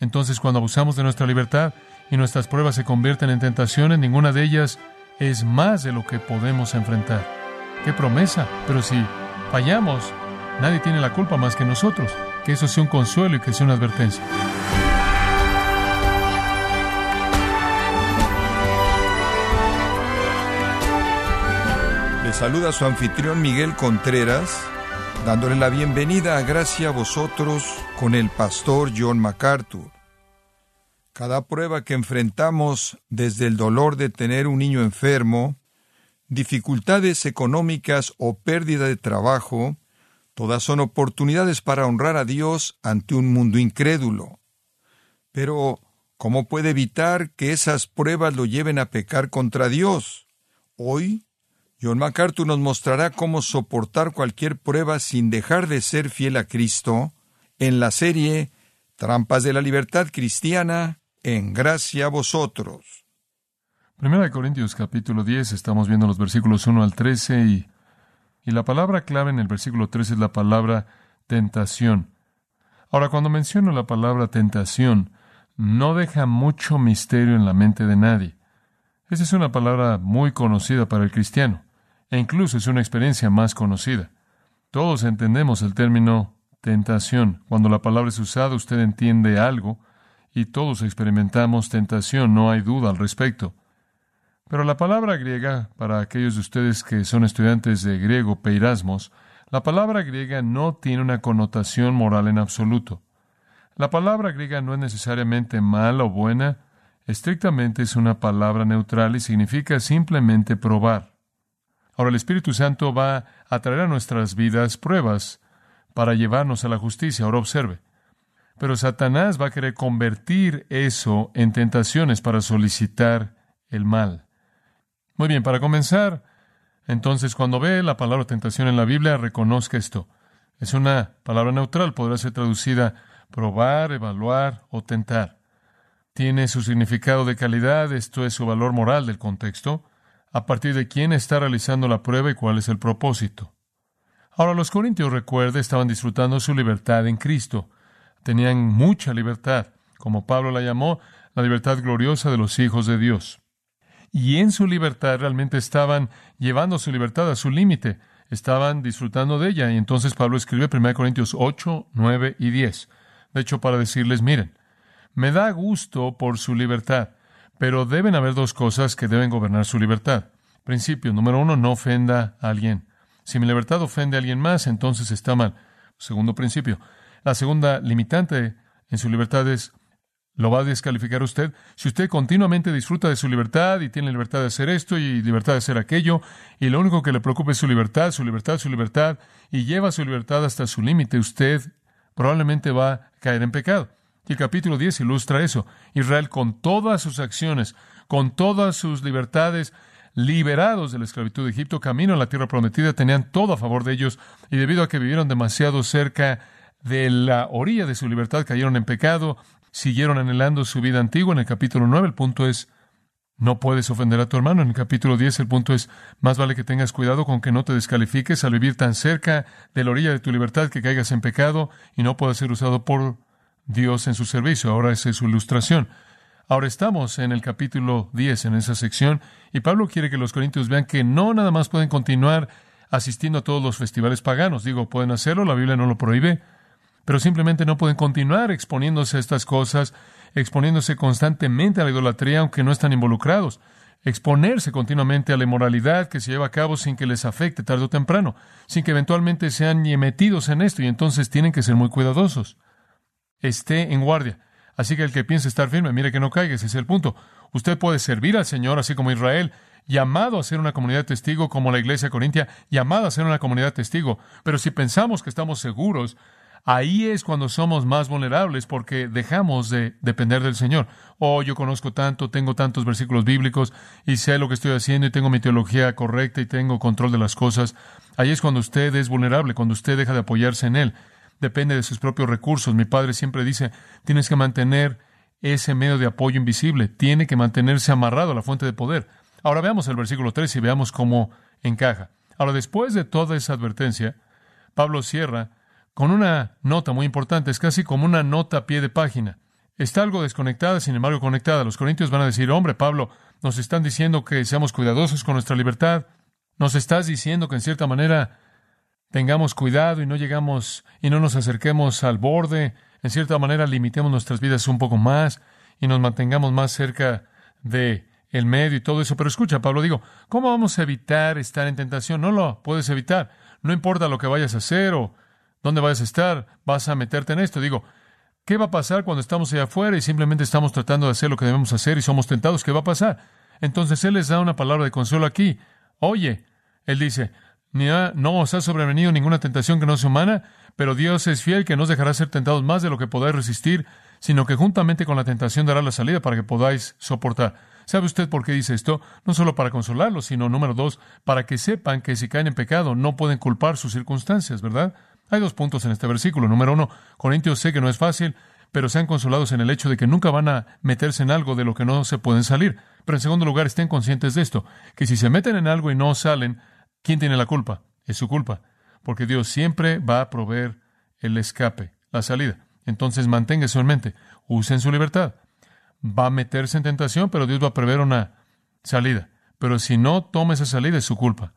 Entonces, cuando abusamos de nuestra libertad y nuestras pruebas se convierten en tentaciones, ninguna de ellas es más de lo que podemos enfrentar. ¡Qué promesa! Pero si fallamos, nadie tiene la culpa más que nosotros. Que eso sea un consuelo y que sea una advertencia. Le saluda su anfitrión Miguel Contreras, dándole la bienvenida a Gracia a vosotros con el pastor John MacArthur. Cada prueba que enfrentamos, desde el dolor de tener un niño enfermo, dificultades económicas o pérdida de trabajo, todas son oportunidades para honrar a Dios ante un mundo incrédulo. Pero, ¿cómo puede evitar que esas pruebas lo lleven a pecar contra Dios? Hoy, John MacArthur nos mostrará cómo soportar cualquier prueba sin dejar de ser fiel a Cristo en la serie Trampas de la Libertad Cristiana en gracia a vosotros. Primera Corintios capítulo 10, estamos viendo los versículos 1 al 13 y, y la palabra clave en el versículo 13 es la palabra tentación. Ahora, cuando menciono la palabra tentación, no deja mucho misterio en la mente de nadie. Esa es una palabra muy conocida para el cristiano e incluso es una experiencia más conocida. Todos entendemos el término tentación. Cuando la palabra es usada, usted entiende algo y todos experimentamos tentación, no hay duda al respecto. Pero la palabra griega, para aquellos de ustedes que son estudiantes de griego, peirasmos, la palabra griega no tiene una connotación moral en absoluto. La palabra griega no es necesariamente mala o buena, estrictamente es una palabra neutral y significa simplemente probar. Ahora el Espíritu Santo va a traer a nuestras vidas pruebas para llevarnos a la justicia. Ahora observe. Pero Satanás va a querer convertir eso en tentaciones para solicitar el mal. Muy bien, para comenzar, entonces cuando ve la palabra tentación en la Biblia, reconozca esto. Es una palabra neutral, podrá ser traducida probar, evaluar o tentar. Tiene su significado de calidad, esto es su valor moral del contexto a partir de quién está realizando la prueba y cuál es el propósito. Ahora los corintios, recuerde, estaban disfrutando su libertad en Cristo. Tenían mucha libertad, como Pablo la llamó, la libertad gloriosa de los hijos de Dios. Y en su libertad realmente estaban llevando su libertad a su límite, estaban disfrutando de ella. Y entonces Pablo escribe 1 Corintios 8, 9 y 10. De hecho, para decirles, miren, me da gusto por su libertad pero deben haber dos cosas que deben gobernar su libertad. Principio número uno, no ofenda a alguien. Si mi libertad ofende a alguien más, entonces está mal. Segundo principio. La segunda limitante en su libertad es, ¿lo va a descalificar usted? Si usted continuamente disfruta de su libertad y tiene libertad de hacer esto y libertad de hacer aquello, y lo único que le preocupa es su libertad, su libertad, su libertad, y lleva su libertad hasta su límite, usted probablemente va a caer en pecado. El capítulo 10 ilustra eso. Israel con todas sus acciones, con todas sus libertades, liberados de la esclavitud de Egipto, camino a la tierra prometida, tenían todo a favor de ellos, y debido a que vivieron demasiado cerca de la orilla de su libertad, cayeron en pecado, siguieron anhelando su vida antigua. En el capítulo 9 el punto es, no puedes ofender a tu hermano. En el capítulo 10 el punto es, más vale que tengas cuidado con que no te descalifiques al vivir tan cerca de la orilla de tu libertad que caigas en pecado y no puedas ser usado por Dios en su servicio. Ahora esa es su ilustración. Ahora estamos en el capítulo 10, en esa sección, y Pablo quiere que los corintios vean que no nada más pueden continuar asistiendo a todos los festivales paganos. Digo, pueden hacerlo, la Biblia no lo prohíbe, pero simplemente no pueden continuar exponiéndose a estas cosas, exponiéndose constantemente a la idolatría, aunque no están involucrados. Exponerse continuamente a la inmoralidad que se lleva a cabo sin que les afecte tarde o temprano, sin que eventualmente sean metidos en esto, y entonces tienen que ser muy cuidadosos esté en guardia. Así que el que piense estar firme, mire que no caiga, ese es el punto. Usted puede servir al Señor, así como Israel, llamado a ser una comunidad testigo como la iglesia corintia, llamada a ser una comunidad testigo. Pero si pensamos que estamos seguros, ahí es cuando somos más vulnerables porque dejamos de depender del Señor. Oh, yo conozco tanto, tengo tantos versículos bíblicos y sé lo que estoy haciendo y tengo mi teología correcta y tengo control de las cosas. Ahí es cuando usted es vulnerable, cuando usted deja de apoyarse en Él depende de sus propios recursos. Mi padre siempre dice, tienes que mantener ese medio de apoyo invisible, tiene que mantenerse amarrado a la fuente de poder. Ahora veamos el versículo 3 y veamos cómo encaja. Ahora, después de toda esa advertencia, Pablo cierra con una nota muy importante, es casi como una nota a pie de página. está algo desconectada, sin embargo conectada. Los corintios van a decir, hombre, Pablo, nos están diciendo que seamos cuidadosos con nuestra libertad. Nos estás diciendo que en cierta manera tengamos cuidado y no llegamos y no nos acerquemos al borde. En cierta manera limitemos nuestras vidas un poco más y nos mantengamos más cerca de el medio y todo eso. Pero escucha, Pablo, digo, ¿cómo vamos a evitar estar en tentación? No lo puedes evitar. No importa lo que vayas a hacer o dónde vayas a estar, vas a meterte en esto. Digo, ¿qué va a pasar cuando estamos allá afuera y simplemente estamos tratando de hacer lo que debemos hacer y somos tentados? ¿Qué va a pasar? Entonces Él les da una palabra de consuelo aquí. Oye, Él dice, no os ha sobrevenido ninguna tentación que no sea humana, pero Dios es fiel que no os dejará ser tentados más de lo que podáis resistir, sino que juntamente con la tentación dará la salida para que podáis soportar. ¿Sabe usted por qué dice esto? No solo para consolarlos, sino, número dos, para que sepan que si caen en pecado no pueden culpar sus circunstancias, ¿verdad? Hay dos puntos en este versículo. Número uno, Corintios sé que no es fácil, pero sean consolados en el hecho de que nunca van a meterse en algo de lo que no se pueden salir. Pero en segundo lugar, estén conscientes de esto, que si se meten en algo y no salen, ¿quién tiene la culpa? Es su culpa, porque Dios siempre va a proveer el escape, la salida. Entonces manténgase en mente, usen su libertad va a meterse en tentación, pero Dios va a prever una salida. Pero si no toma esa salida es su culpa.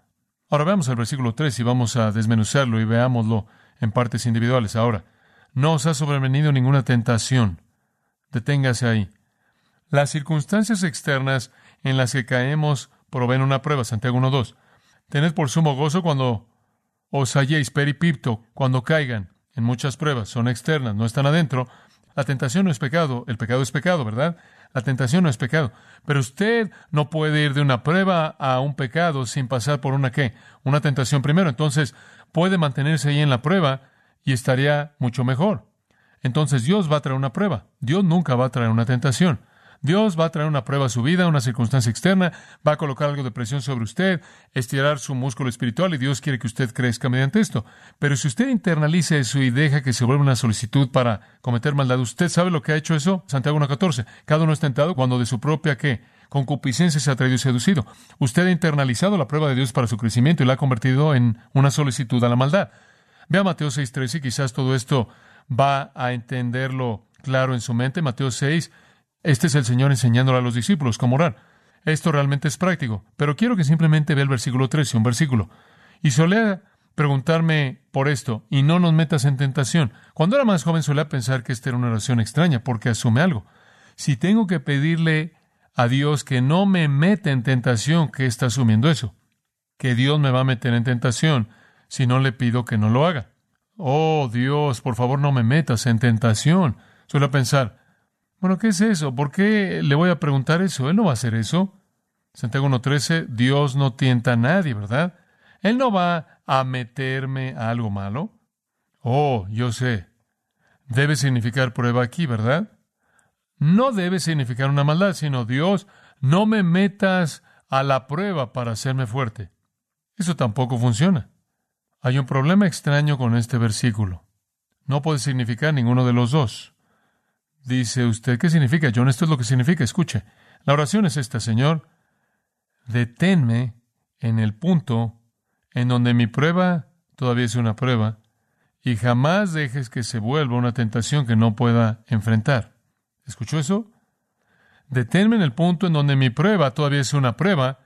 Ahora veamos el versículo 3 y vamos a desmenuzarlo y veámoslo en partes individuales. Ahora, no os ha sobrevenido ninguna tentación. Deténgase ahí. Las circunstancias externas en las que caemos proveen una prueba. Santiago 1.2. Tened por sumo gozo cuando os halléis peripipto, cuando caigan en muchas pruebas. Son externas, no están adentro, la tentación no es pecado, el pecado es pecado, ¿verdad? La tentación no es pecado. Pero usted no puede ir de una prueba a un pecado sin pasar por una qué? Una tentación primero. Entonces puede mantenerse ahí en la prueba y estaría mucho mejor. Entonces Dios va a traer una prueba. Dios nunca va a traer una tentación. Dios va a traer una prueba a su vida, una circunstancia externa, va a colocar algo de presión sobre usted, estirar su músculo espiritual y Dios quiere que usted crezca mediante esto. Pero si usted internaliza eso y deja que se vuelva una solicitud para cometer maldad, ¿usted sabe lo que ha hecho eso? Santiago 1.14. Cada uno es tentado cuando de su propia ¿qué? concupiscencia se ha traído y seducido. Usted ha internalizado la prueba de Dios para su crecimiento y la ha convertido en una solicitud a la maldad. Vea Mateo 6.13 y quizás todo esto va a entenderlo claro en su mente. Mateo 6, este es el Señor enseñándole a los discípulos cómo orar. Esto realmente es práctico, pero quiero que simplemente vea el versículo 13, un versículo. Y solía preguntarme por esto, y no nos metas en tentación. Cuando era más joven solía pensar que esta era una oración extraña, porque asume algo. Si tengo que pedirle a Dios que no me meta en tentación, ¿qué está asumiendo eso? Que Dios me va a meter en tentación si no le pido que no lo haga. Oh Dios, por favor no me metas en tentación. Suele pensar, bueno, ¿qué es eso? ¿Por qué le voy a preguntar eso? Él no va a hacer eso. Santiago 1.13, Dios no tienta a nadie, ¿verdad? Él no va a meterme a algo malo. Oh, yo sé. Debe significar prueba aquí, ¿verdad? No debe significar una maldad, sino Dios, no me metas a la prueba para hacerme fuerte. Eso tampoco funciona. Hay un problema extraño con este versículo. No puede significar ninguno de los dos. Dice usted, ¿qué significa, John? Esto es lo que significa. Escuche, la oración es esta, Señor. Deténme en el punto en donde mi prueba todavía es una prueba y jamás dejes que se vuelva una tentación que no pueda enfrentar. ¿Escuchó eso? Deténme en el punto en donde mi prueba todavía es una prueba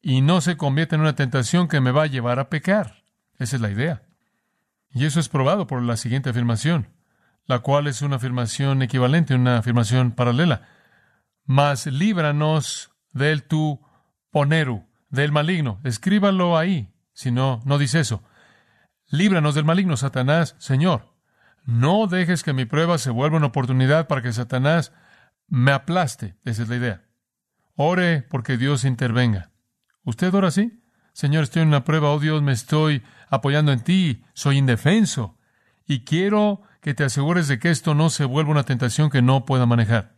y no se convierte en una tentación que me va a llevar a pecar. Esa es la idea. Y eso es probado por la siguiente afirmación la cual es una afirmación equivalente, una afirmación paralela. Mas líbranos del tu poneru, del maligno. Escríbalo ahí, si no, no dice eso. Líbranos del maligno, Satanás, Señor. No dejes que mi prueba se vuelva una oportunidad para que Satanás me aplaste. Esa es la idea. Ore porque Dios intervenga. ¿Usted ora así? Señor, estoy en una prueba, oh Dios, me estoy apoyando en ti, soy indefenso y quiero que te asegures de que esto no se vuelva una tentación que no pueda manejar.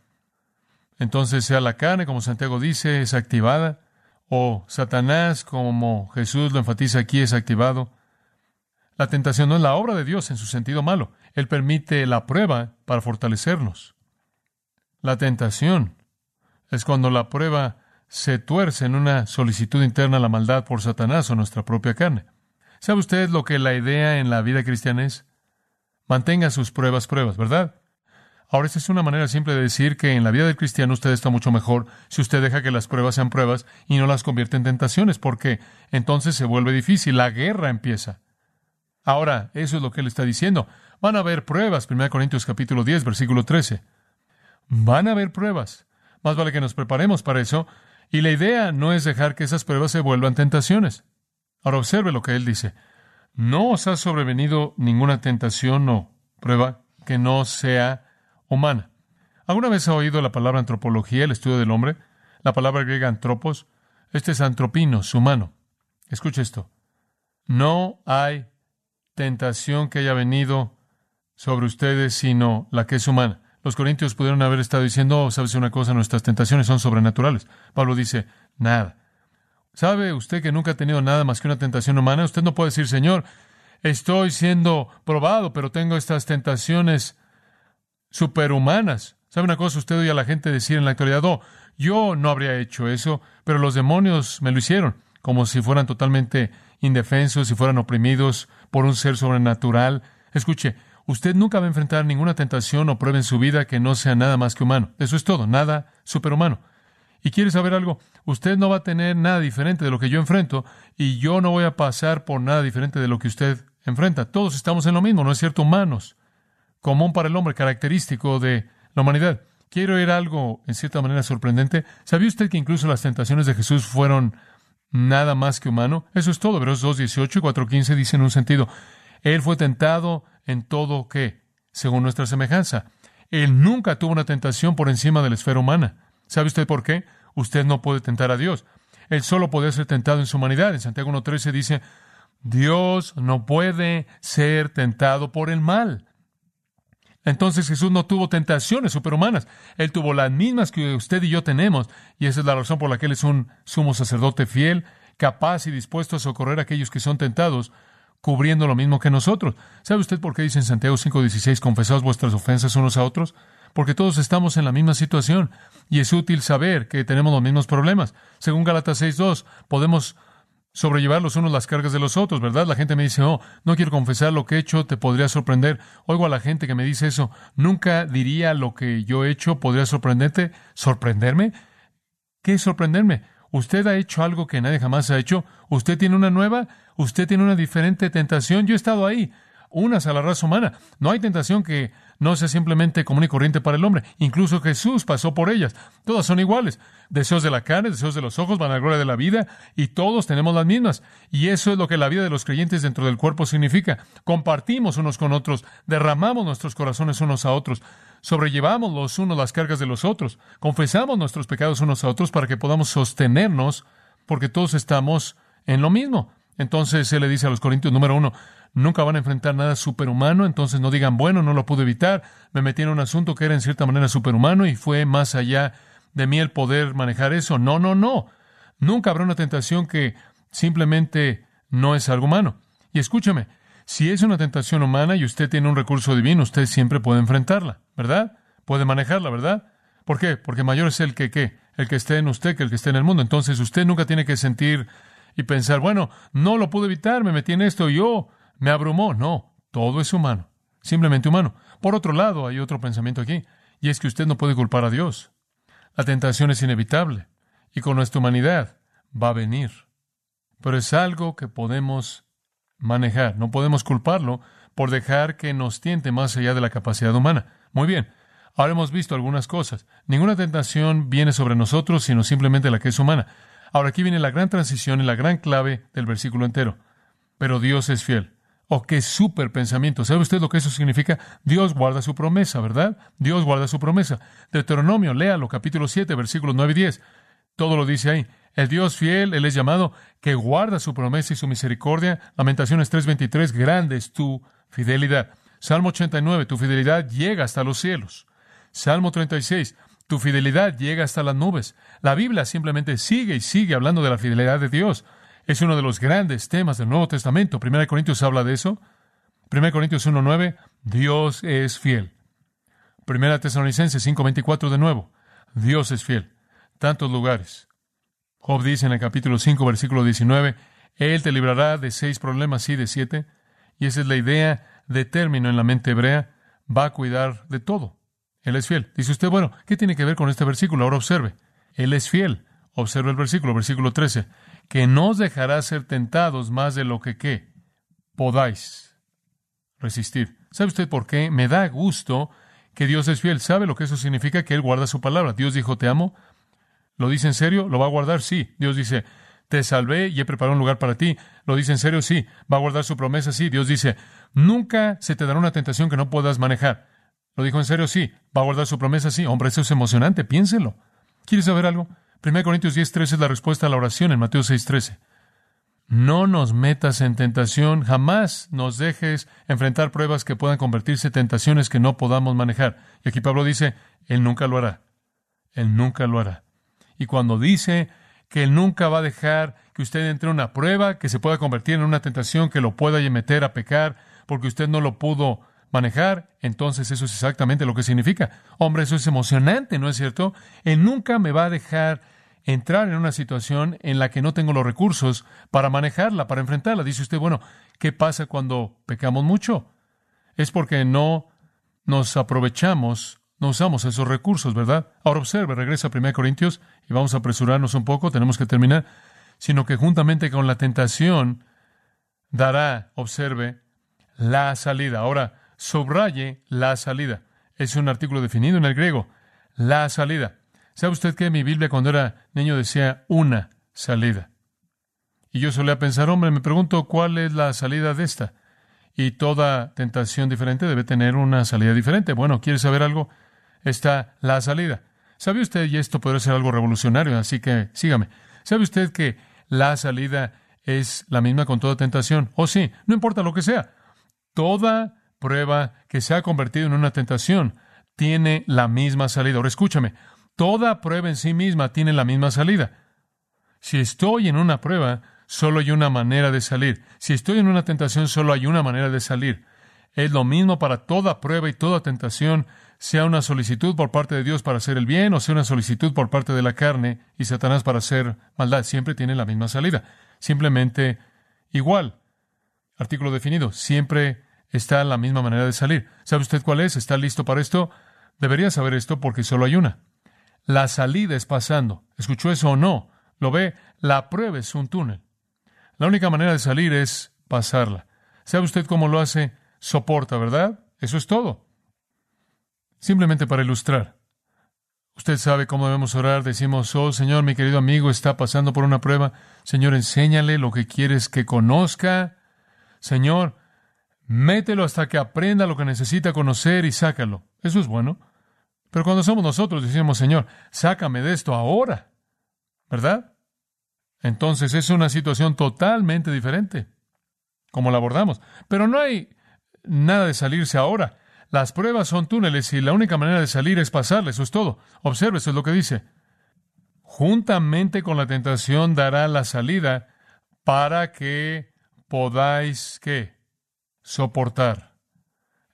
Entonces, sea la carne, como Santiago dice, es activada, o Satanás, como Jesús lo enfatiza aquí, es activado. La tentación no es la obra de Dios en su sentido malo. Él permite la prueba para fortalecernos. La tentación es cuando la prueba se tuerce en una solicitud interna a la maldad por Satanás o nuestra propia carne. ¿Sabe usted lo que la idea en la vida cristiana es? Mantenga sus pruebas, pruebas, ¿verdad? Ahora, esta es una manera simple de decir que en la vida del cristiano usted está mucho mejor si usted deja que las pruebas sean pruebas y no las convierte en tentaciones, porque entonces se vuelve difícil, la guerra empieza. Ahora, eso es lo que él está diciendo. Van a haber pruebas, 1 Corintios capítulo 10, versículo 13. Van a haber pruebas. Más vale que nos preparemos para eso. Y la idea no es dejar que esas pruebas se vuelvan tentaciones. Ahora observe lo que él dice. No os ha sobrevenido ninguna tentación o prueba que no sea humana. ¿Alguna vez ha oído la palabra antropología, el estudio del hombre? La palabra griega antropos. Este es antropinos, humano. Escuche esto. No hay tentación que haya venido sobre ustedes sino la que es humana. Los corintios pudieron haber estado diciendo, oh, ¿sabes una cosa? Nuestras tentaciones son sobrenaturales. Pablo dice, nada. ¿Sabe usted que nunca ha tenido nada más que una tentación humana? Usted no puede decir, Señor, estoy siendo probado, pero tengo estas tentaciones superhumanas. ¿Sabe una cosa? Usted oye a la gente decir en la actualidad, oh, yo no habría hecho eso, pero los demonios me lo hicieron, como si fueran totalmente indefensos, si fueran oprimidos por un ser sobrenatural. Escuche, usted nunca va a enfrentar ninguna tentación o prueba en su vida que no sea nada más que humano. Eso es todo, nada superhumano. ¿Y quiere saber algo? Usted no va a tener nada diferente de lo que yo enfrento y yo no voy a pasar por nada diferente de lo que usted enfrenta. Todos estamos en lo mismo, ¿no es cierto? Humanos común para el hombre, característico de la humanidad. Quiero oír algo en cierta manera sorprendente. ¿Sabía usted que incluso las tentaciones de Jesús fueron nada más que humano? Eso es todo. Hebreos 2.18 y 4.15 dicen en un sentido. Él fue tentado en todo que, según nuestra semejanza. Él nunca tuvo una tentación por encima de la esfera humana. ¿Sabe usted por qué? Usted no puede tentar a Dios. Él solo puede ser tentado en su humanidad. En Santiago 1.13 dice, Dios no puede ser tentado por el mal. Entonces Jesús no tuvo tentaciones superhumanas. Él tuvo las mismas que usted y yo tenemos. Y esa es la razón por la que Él es un sumo sacerdote fiel, capaz y dispuesto a socorrer a aquellos que son tentados, cubriendo lo mismo que nosotros. ¿Sabe usted por qué dice en Santiago 5:16, confesaos vuestras ofensas unos a otros? Porque todos estamos en la misma situación y es útil saber que tenemos los mismos problemas. Según Gálatas 6:2, podemos sobrellevar los unos las cargas de los otros, ¿verdad? La gente me dice, oh, no quiero confesar lo que he hecho, te podría sorprender. Oigo a la gente que me dice eso, nunca diría lo que yo he hecho, podría sorprenderte. ¿Sorprenderme? ¿Qué es sorprenderme? ¿Usted ha hecho algo que nadie jamás ha hecho? ¿Usted tiene una nueva? ¿Usted tiene una diferente tentación? Yo he estado ahí unas a la raza humana. No hay tentación que no sea simplemente común y corriente para el hombre. Incluso Jesús pasó por ellas. Todas son iguales. Deseos de la carne, deseos de los ojos, van a la gloria de la vida, y todos tenemos las mismas. Y eso es lo que la vida de los creyentes dentro del cuerpo significa. Compartimos unos con otros, derramamos nuestros corazones unos a otros, sobrellevamos los unos las cargas de los otros, confesamos nuestros pecados unos a otros para que podamos sostenernos, porque todos estamos en lo mismo. Entonces él le dice a los Corintios número uno, nunca van a enfrentar nada superhumano, entonces no digan, bueno, no lo pude evitar, me metí en un asunto que era en cierta manera superhumano y fue más allá de mí el poder manejar eso. No, no, no. Nunca habrá una tentación que simplemente no es algo humano. Y escúchame, si es una tentación humana y usted tiene un recurso divino, usted siempre puede enfrentarla, ¿verdad? Puede manejarla, ¿verdad? ¿Por qué? Porque mayor es el que qué, el que esté en usted que el que esté en el mundo. Entonces usted nunca tiene que sentir y pensar, bueno, no lo pude evitar, me metí en esto, yo me abrumó. No, todo es humano, simplemente humano. Por otro lado, hay otro pensamiento aquí, y es que usted no puede culpar a Dios. La tentación es inevitable, y con nuestra humanidad va a venir. Pero es algo que podemos manejar, no podemos culparlo por dejar que nos tiente más allá de la capacidad humana. Muy bien, ahora hemos visto algunas cosas. Ninguna tentación viene sobre nosotros, sino simplemente la que es humana. Ahora aquí viene la gran transición y la gran clave del versículo entero. Pero Dios es fiel. Oh, qué súper pensamiento. ¿Sabe usted lo que eso significa? Dios guarda su promesa, ¿verdad? Dios guarda su promesa. Deuteronomio, léalo, capítulo 7, versículos 9 y 10. Todo lo dice ahí. El Dios fiel, Él es llamado, que guarda su promesa y su misericordia. Lamentaciones 3:23, grande es tu fidelidad. Salmo 89, tu fidelidad llega hasta los cielos. Salmo 36, tu fidelidad llega hasta las nubes. La Biblia simplemente sigue y sigue hablando de la fidelidad de Dios. Es uno de los grandes temas del Nuevo Testamento. Primera Corintios habla de eso. Primera Corintios 1.9, Dios es fiel. Primera Tesalonicenses 5.24 de nuevo, Dios es fiel. Tantos lugares. Job dice en el capítulo 5, versículo 19, Él te librará de seis problemas, y de siete. Y esa es la idea de término en la mente hebrea. Va a cuidar de todo. Él es fiel. Dice usted, bueno, ¿qué tiene que ver con este versículo? Ahora observe. Él es fiel. Observe el versículo, versículo 13. Que no os dejará ser tentados más de lo que qué podáis resistir. ¿Sabe usted por qué? Me da gusto que Dios es fiel. ¿Sabe lo que eso significa? Que Él guarda su palabra. Dios dijo, te amo. ¿Lo dice en serio? ¿Lo va a guardar? Sí. Dios dice, te salvé y he preparado un lugar para ti. ¿Lo dice en serio? Sí. ¿Va a guardar su promesa? Sí. Dios dice, nunca se te dará una tentación que no puedas manejar. ¿Lo dijo en serio? Sí. ¿Va a guardar su promesa? Sí. Hombre, eso es emocionante. Piénselo. ¿Quieres saber algo? 1 Corintios 10.13 es la respuesta a la oración en Mateo 6.13. No nos metas en tentación, jamás nos dejes enfrentar pruebas que puedan convertirse en tentaciones que no podamos manejar. Y aquí Pablo dice, Él nunca lo hará. Él nunca lo hará. Y cuando dice que Él nunca va a dejar que usted entre en una prueba que se pueda convertir en una tentación que lo pueda meter a pecar porque usted no lo pudo manejar, entonces eso es exactamente lo que significa. Hombre, eso es emocionante, ¿no es cierto? Él nunca me va a dejar entrar en una situación en la que no tengo los recursos para manejarla, para enfrentarla. Dice usted, bueno, ¿qué pasa cuando pecamos mucho? Es porque no nos aprovechamos, no usamos esos recursos, ¿verdad? Ahora observe, regresa a 1 Corintios y vamos a apresurarnos un poco, tenemos que terminar, sino que juntamente con la tentación dará, observe, la salida. Ahora, subraye la salida. Es un artículo definido en el griego, la salida. ¿Sabe usted que mi Biblia cuando era niño decía una salida? Y yo solía pensar, hombre, me pregunto cuál es la salida de esta. Y toda tentación diferente debe tener una salida diferente. Bueno, ¿quiere saber algo? Está la salida. ¿Sabe usted, y esto podría ser algo revolucionario, así que sígame. ¿Sabe usted que la salida es la misma con toda tentación? Oh, sí, no importa lo que sea. Toda prueba que se ha convertido en una tentación tiene la misma salida. Ahora escúchame, Toda prueba en sí misma tiene la misma salida. Si estoy en una prueba, solo hay una manera de salir. Si estoy en una tentación, solo hay una manera de salir. Es lo mismo para toda prueba y toda tentación, sea una solicitud por parte de Dios para hacer el bien o sea una solicitud por parte de la carne y Satanás para hacer maldad. Siempre tiene la misma salida. Simplemente igual. Artículo definido. Siempre está la misma manera de salir. ¿Sabe usted cuál es? ¿Está listo para esto? Debería saber esto porque solo hay una. La salida es pasando. ¿Escuchó eso o no? ¿Lo ve? La prueba es un túnel. La única manera de salir es pasarla. ¿Sabe usted cómo lo hace? Soporta, ¿verdad? Eso es todo. Simplemente para ilustrar. Usted sabe cómo debemos orar. Decimos, oh Señor, mi querido amigo está pasando por una prueba. Señor, enséñale lo que quieres que conozca. Señor, mételo hasta que aprenda lo que necesita conocer y sácalo. Eso es bueno. Pero cuando somos nosotros, decimos, Señor, sácame de esto ahora, ¿verdad? Entonces es una situación totalmente diferente, como la abordamos. Pero no hay nada de salirse ahora. Las pruebas son túneles y la única manera de salir es pasarle, eso es todo. Observe, eso es lo que dice. Juntamente con la tentación dará la salida para que podáis, ¿qué? Soportar.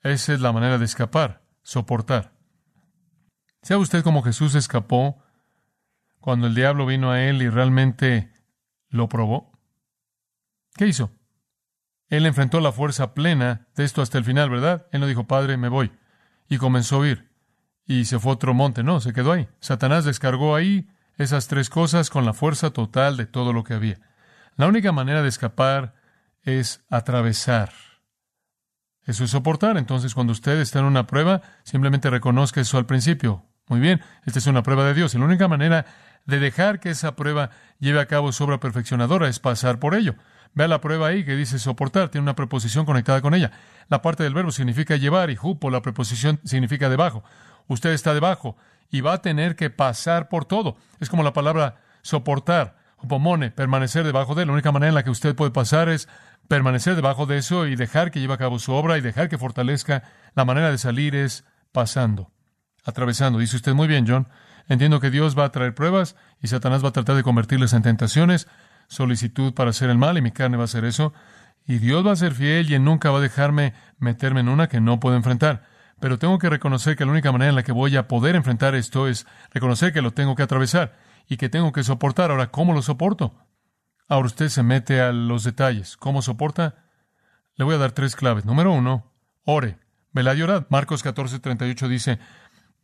Esa es la manera de escapar, soportar. ¿Sabe usted cómo Jesús escapó cuando el diablo vino a él y realmente lo probó? ¿Qué hizo? Él enfrentó la fuerza plena de esto hasta el final, ¿verdad? Él no dijo, Padre, me voy. Y comenzó a huir. Y se fue a otro monte. No, se quedó ahí. Satanás descargó ahí esas tres cosas con la fuerza total de todo lo que había. La única manera de escapar es atravesar. Eso es soportar. Entonces, cuando usted está en una prueba, simplemente reconozca eso al principio. Muy bien, esta es una prueba de Dios. Y la única manera de dejar que esa prueba lleve a cabo su obra perfeccionadora es pasar por ello. Vea la prueba ahí que dice soportar, tiene una preposición conectada con ella. La parte del verbo significa llevar y jupo, la preposición significa debajo. Usted está debajo y va a tener que pasar por todo. Es como la palabra soportar, hupomone, permanecer debajo de él. La única manera en la que usted puede pasar es permanecer debajo de eso y dejar que lleve a cabo su obra y dejar que fortalezca. La manera de salir es pasando atravesando. Dice usted muy bien, John. Entiendo que Dios va a traer pruebas y Satanás va a tratar de convertirles en tentaciones, solicitud para hacer el mal y mi carne va a hacer eso. Y Dios va a ser fiel y nunca va a dejarme meterme en una que no puedo enfrentar. Pero tengo que reconocer que la única manera en la que voy a poder enfrentar esto es reconocer que lo tengo que atravesar y que tengo que soportar. Ahora, ¿cómo lo soporto? Ahora usted se mete a los detalles. ¿Cómo soporta? Le voy a dar tres claves. Número uno, ore. Velad y orad. Marcos 14, 38 dice,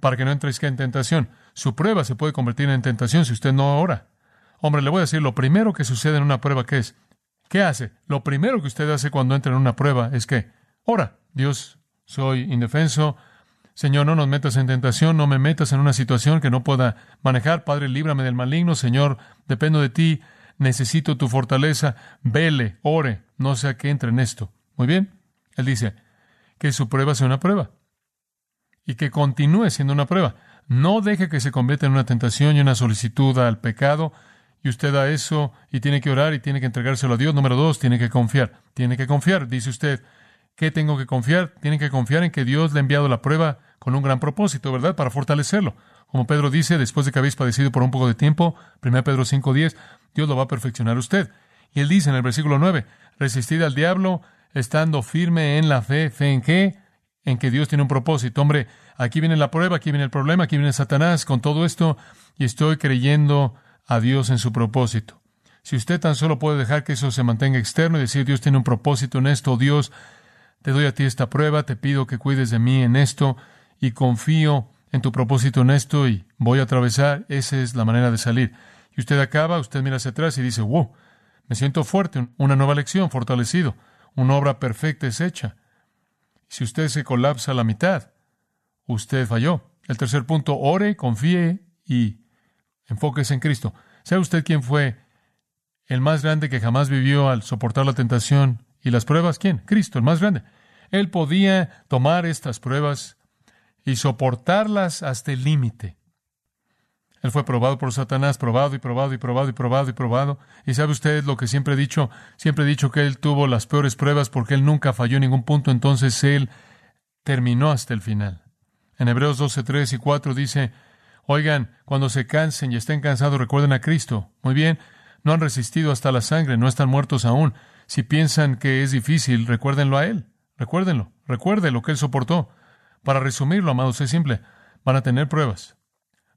para que no entréis en tentación. Su prueba se puede convertir en tentación si usted no ora. Hombre, le voy a decir, lo primero que sucede en una prueba, ¿qué es? ¿Qué hace? Lo primero que usted hace cuando entra en una prueba es que ora. Dios, soy indefenso. Señor, no nos metas en tentación, no me metas en una situación que no pueda manejar. Padre, líbrame del maligno. Señor, dependo de ti. Necesito tu fortaleza. Vele, ore, no sea que entre en esto. Muy bien. Él dice que su prueba sea una prueba y que continúe siendo una prueba. No deje que se convierta en una tentación y una solicitud al pecado. Y usted da eso y tiene que orar y tiene que entregárselo a Dios. Número dos, tiene que confiar. Tiene que confiar. Dice usted, ¿qué tengo que confiar? Tiene que confiar en que Dios le ha enviado la prueba con un gran propósito, ¿verdad? Para fortalecerlo. Como Pedro dice, después de que habéis padecido por un poco de tiempo, 1 Pedro 5.10, Dios lo va a perfeccionar usted. Y él dice en el versículo 9, resistid al diablo estando firme en la fe. ¿Fe en qué? En que Dios tiene un propósito. Hombre, aquí viene la prueba, aquí viene el problema, aquí viene Satanás con todo esto y estoy creyendo a Dios en su propósito. Si usted tan solo puede dejar que eso se mantenga externo y decir Dios tiene un propósito en esto, Dios, te doy a ti esta prueba, te pido que cuides de mí en esto y confío en tu propósito en esto y voy a atravesar, esa es la manera de salir. Y usted acaba, usted mira hacia atrás y dice, wow, me siento fuerte, una nueva lección, fortalecido, una obra perfecta es hecha. Si usted se colapsa a la mitad, usted falló. El tercer punto, ore, confíe y enfóquese en Cristo. ¿Sabe usted quién fue el más grande que jamás vivió al soportar la tentación y las pruebas? ¿Quién? Cristo, el más grande. Él podía tomar estas pruebas y soportarlas hasta el límite. Él fue probado por Satanás, probado y probado y probado y probado y probado. Y sabe usted lo que siempre he dicho, siempre he dicho que él tuvo las peores pruebas porque él nunca falló en ningún punto, entonces él terminó hasta el final. En Hebreos 12, 3 y 4 dice, oigan, cuando se cansen y estén cansados, recuerden a Cristo. Muy bien, no han resistido hasta la sangre, no están muertos aún. Si piensan que es difícil, recuérdenlo a Él. Recuérdenlo, recuerde lo que Él soportó. Para resumirlo, amados, es simple. Van a tener pruebas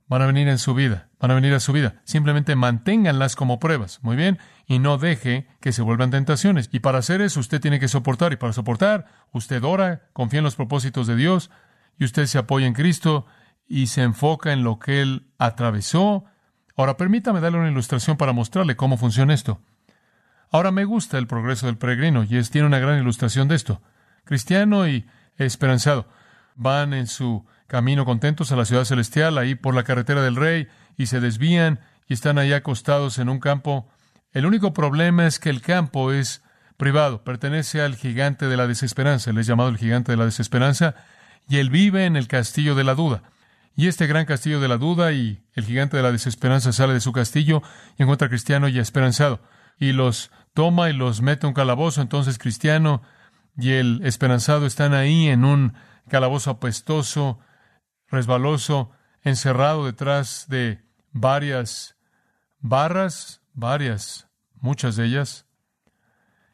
van a venir en su vida, van a venir a su vida. Simplemente manténganlas como pruebas, muy bien, y no deje que se vuelvan tentaciones. Y para hacer eso usted tiene que soportar, y para soportar usted ora, confía en los propósitos de Dios, y usted se apoya en Cristo y se enfoca en lo que Él atravesó. Ahora permítame darle una ilustración para mostrarle cómo funciona esto. Ahora me gusta el progreso del peregrino, y es, tiene una gran ilustración de esto. Cristiano y esperanzado van en su camino contentos a la ciudad celestial, ahí por la carretera del rey, y se desvían y están allá acostados en un campo. El único problema es que el campo es privado, pertenece al gigante de la desesperanza, él es llamado el gigante de la desesperanza, y él vive en el castillo de la duda. Y este gran castillo de la duda y el gigante de la desesperanza sale de su castillo y encuentra a Cristiano y esperanzado, y los toma y los mete a un calabozo, entonces Cristiano y el esperanzado están ahí en un calabozo apestoso, resbaloso, encerrado detrás de varias barras, varias, muchas de ellas.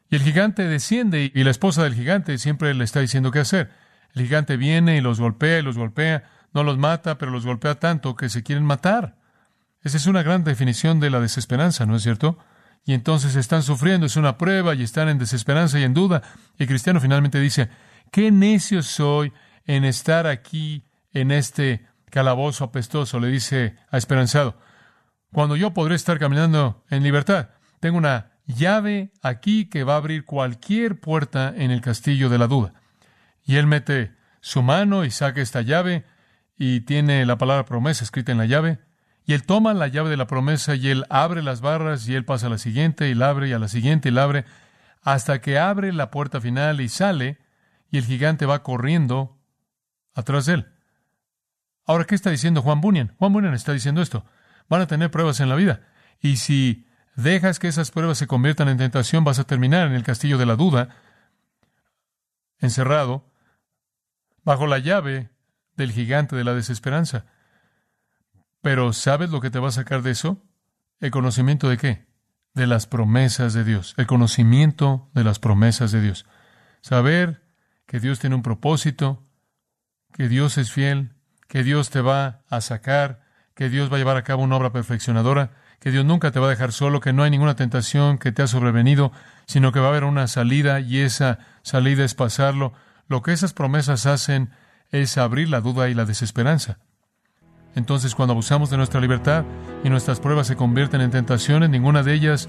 Y el gigante desciende y la esposa del gigante siempre le está diciendo qué hacer. El gigante viene y los golpea y los golpea, no los mata, pero los golpea tanto que se quieren matar. Esa es una gran definición de la desesperanza, ¿no es cierto? Y entonces están sufriendo, es una prueba y están en desesperanza y en duda. Y Cristiano finalmente dice, qué necio soy en estar aquí en este calabozo apestoso, le dice a Esperanzado, cuando yo podré estar caminando en libertad. Tengo una llave aquí que va a abrir cualquier puerta en el castillo de la duda. Y él mete su mano y saca esta llave y tiene la palabra promesa escrita en la llave. Y él toma la llave de la promesa y él abre las barras y él pasa a la siguiente y la abre y a la siguiente y la abre hasta que abre la puerta final y sale y el gigante va corriendo atrás de él. Ahora, ¿qué está diciendo Juan Bunyan? Juan Bunyan está diciendo esto. Van a tener pruebas en la vida. Y si dejas que esas pruebas se conviertan en tentación, vas a terminar en el castillo de la duda, encerrado, bajo la llave del gigante de la desesperanza. Pero ¿sabes lo que te va a sacar de eso? ¿El conocimiento de qué? De las promesas de Dios. El conocimiento de las promesas de Dios. Saber que Dios tiene un propósito, que Dios es fiel, que Dios te va a sacar, que Dios va a llevar a cabo una obra perfeccionadora, que Dios nunca te va a dejar solo, que no hay ninguna tentación que te ha sobrevenido, sino que va a haber una salida y esa salida es pasarlo. Lo que esas promesas hacen es abrir la duda y la desesperanza. Entonces cuando abusamos de nuestra libertad y nuestras pruebas se convierten en tentaciones, ninguna de ellas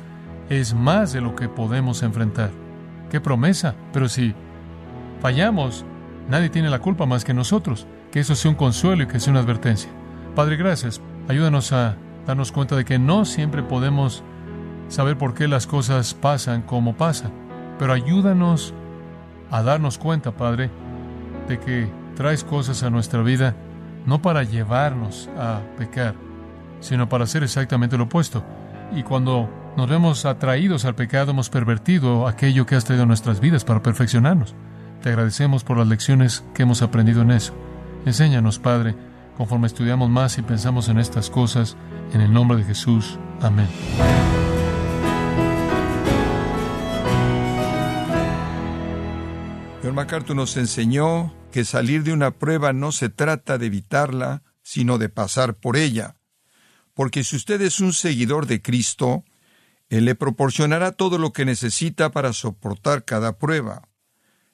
es más de lo que podemos enfrentar. ¡Qué promesa! Pero si fallamos, nadie tiene la culpa más que nosotros. Que eso sea un consuelo y que sea una advertencia. Padre, gracias. Ayúdanos a darnos cuenta de que no siempre podemos saber por qué las cosas pasan como pasan. Pero ayúdanos a darnos cuenta, Padre, de que traes cosas a nuestra vida no para llevarnos a pecar, sino para hacer exactamente lo opuesto. Y cuando nos vemos atraídos al pecado, hemos pervertido aquello que has traído a nuestras vidas para perfeccionarnos. Te agradecemos por las lecciones que hemos aprendido en eso. Enséñanos, Padre, conforme estudiamos más y pensamos en estas cosas, en el nombre de Jesús. Amén. John MacArthur nos enseñó que salir de una prueba no se trata de evitarla, sino de pasar por ella. Porque si usted es un seguidor de Cristo, Él le proporcionará todo lo que necesita para soportar cada prueba.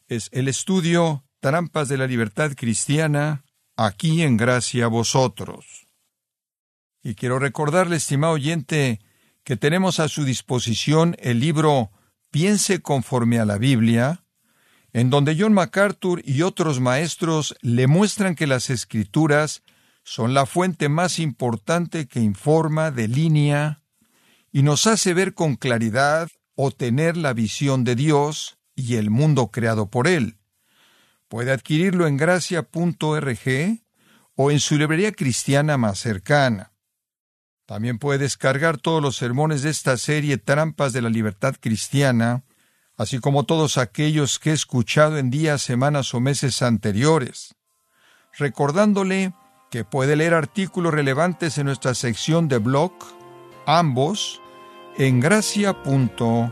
Es el estudio Trampas de la Libertad Cristiana, aquí en gracia a vosotros. Y quiero recordarle, estimado oyente, que tenemos a su disposición el libro Piense conforme a la Biblia, en donde John MacArthur y otros maestros le muestran que las escrituras son la fuente más importante que informa, delinea y nos hace ver con claridad o tener la visión de Dios y el mundo creado por Él. Puede adquirirlo en gracia.org o en su librería cristiana más cercana. También puede descargar todos los sermones de esta serie Trampas de la Libertad Cristiana así como todos aquellos que he escuchado en días, semanas o meses anteriores, recordándole que puede leer artículos relevantes en nuestra sección de blog, ambos, en gracia.org.